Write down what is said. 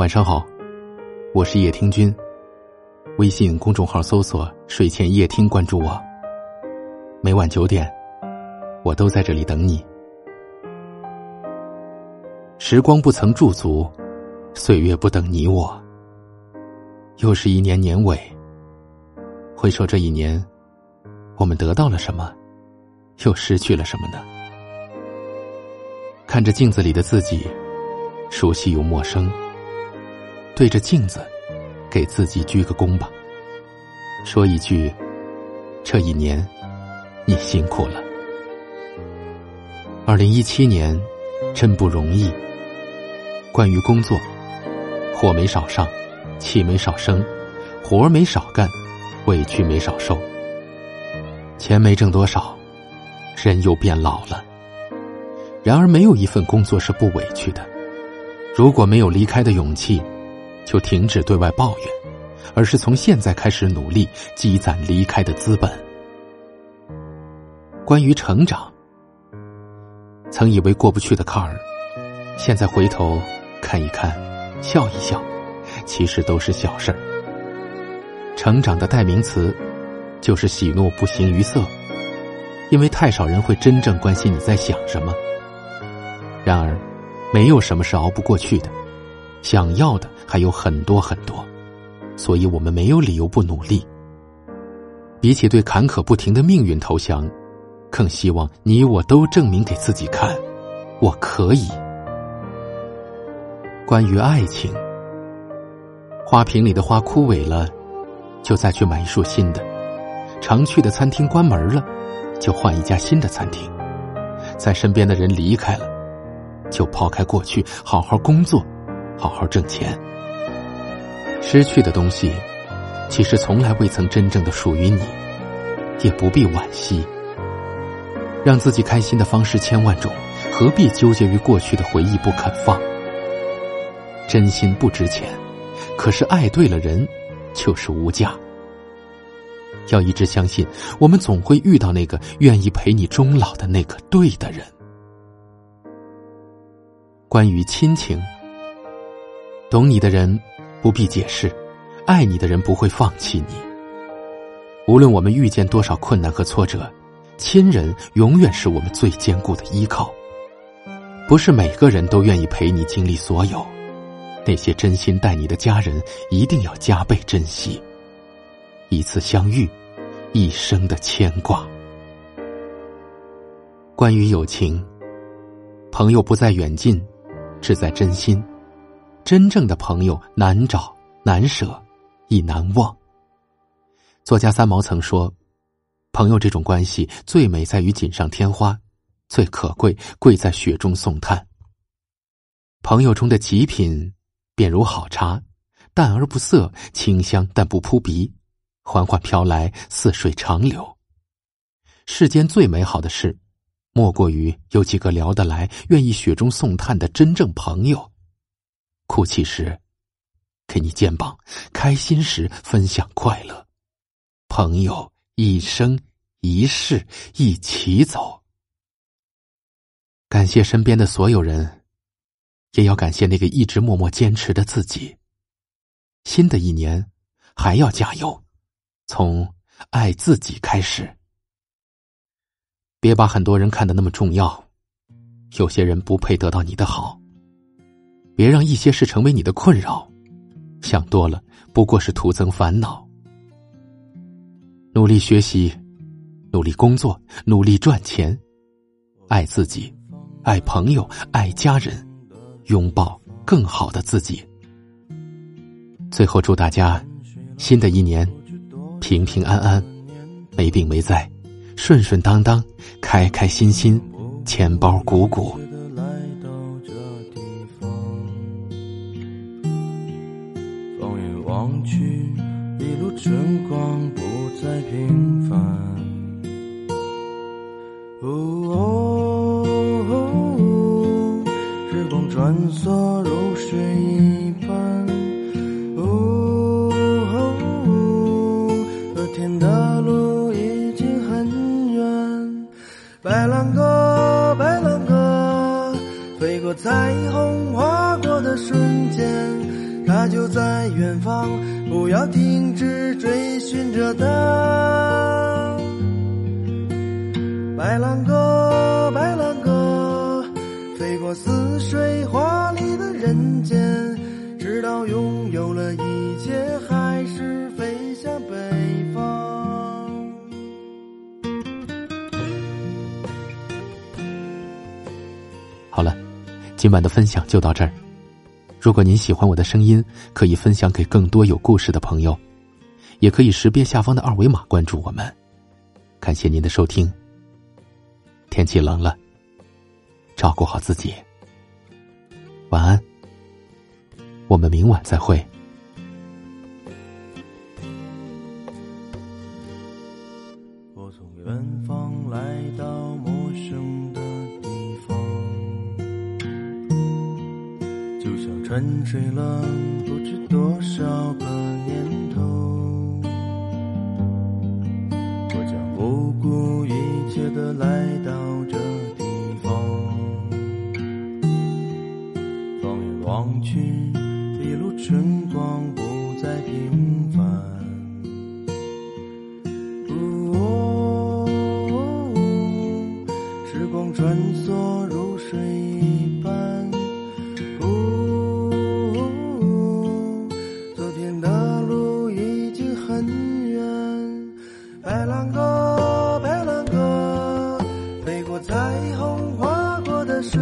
晚上好，我是叶听君。微信公众号搜索“睡前夜听”，关注我。每晚九点，我都在这里等你。时光不曾驻足，岁月不等你我。又是一年年尾，回首这一年，我们得到了什么，又失去了什么呢？看着镜子里的自己，熟悉又陌生。对着镜子，给自己鞠个躬吧。说一句：“这一年，你辛苦了。”二零一七年，真不容易。关于工作，火没少上，气没少生，活没少干，委屈没少受。钱没挣多少，人又变老了。然而，没有一份工作是不委屈的。如果没有离开的勇气，就停止对外抱怨，而是从现在开始努力积攒离开的资本。关于成长，曾以为过不去的坎儿，现在回头看一看，笑一笑，其实都是小事儿。成长的代名词，就是喜怒不形于色，因为太少人会真正关心你在想什么。然而，没有什么是熬不过去的。想要的还有很多很多，所以我们没有理由不努力。比起对坎坷不停的命运投降，更希望你我都证明给自己看，我可以。关于爱情，花瓶里的花枯萎了，就再去买一束新的；常去的餐厅关门了，就换一家新的餐厅；在身边的人离开了，就抛开过去，好好工作。好好挣钱。失去的东西，其实从来未曾真正的属于你，也不必惋惜。让自己开心的方式千万种，何必纠结于过去的回忆不肯放？真心不值钱，可是爱对了人，就是无价。要一直相信，我们总会遇到那个愿意陪你终老的那个对的人。关于亲情。懂你的人不必解释，爱你的人不会放弃你。无论我们遇见多少困难和挫折，亲人永远是我们最坚固的依靠。不是每个人都愿意陪你经历所有，那些真心待你的家人一定要加倍珍惜。一次相遇，一生的牵挂。关于友情，朋友不在远近，只在真心。真正的朋友难找难舍，亦难忘。作家三毛曾说：“朋友这种关系最美在于锦上添花，最可贵贵在雪中送炭。朋友中的极品，便如好茶，淡而不涩，清香但不扑鼻，缓缓飘来，似水长流。世间最美好的事，莫过于有几个聊得来、愿意雪中送炭的真正朋友。”哭泣时，给你肩膀；开心时，分享快乐。朋友一生一世一起走。感谢身边的所有人，也要感谢那个一直默默坚持的自己。新的一年，还要加油，从爱自己开始。别把很多人看得那么重要，有些人不配得到你的好。别让一些事成为你的困扰，想多了不过是徒增烦恼。努力学习，努力工作，努力赚钱，爱自己，爱朋友，爱家人，拥抱更好的自己。最后祝大家新的一年平平安安，没病没灾，顺顺当当，开开心心，钱包鼓鼓。春光不再平凡。哦，时光穿梭如水一般。哦，和天的路已经很远。白兰鸽，白兰鸽，飞过彩虹，划过的瞬间。就在远方，不要停止追寻着它。白兰鸽，白兰鸽，飞过似水华丽的人间，直到拥有了一切，还是飞向北方。好了，今晚的分享就到这儿。如果您喜欢我的声音，可以分享给更多有故事的朋友，也可以识别下方的二维码关注我们。感谢您的收听。天气冷了，照顾好自己。晚安，我们明晚再会。沉睡了不知多少个年头。我将不顾一切的来到这地方，放眼望去，一路春光不再平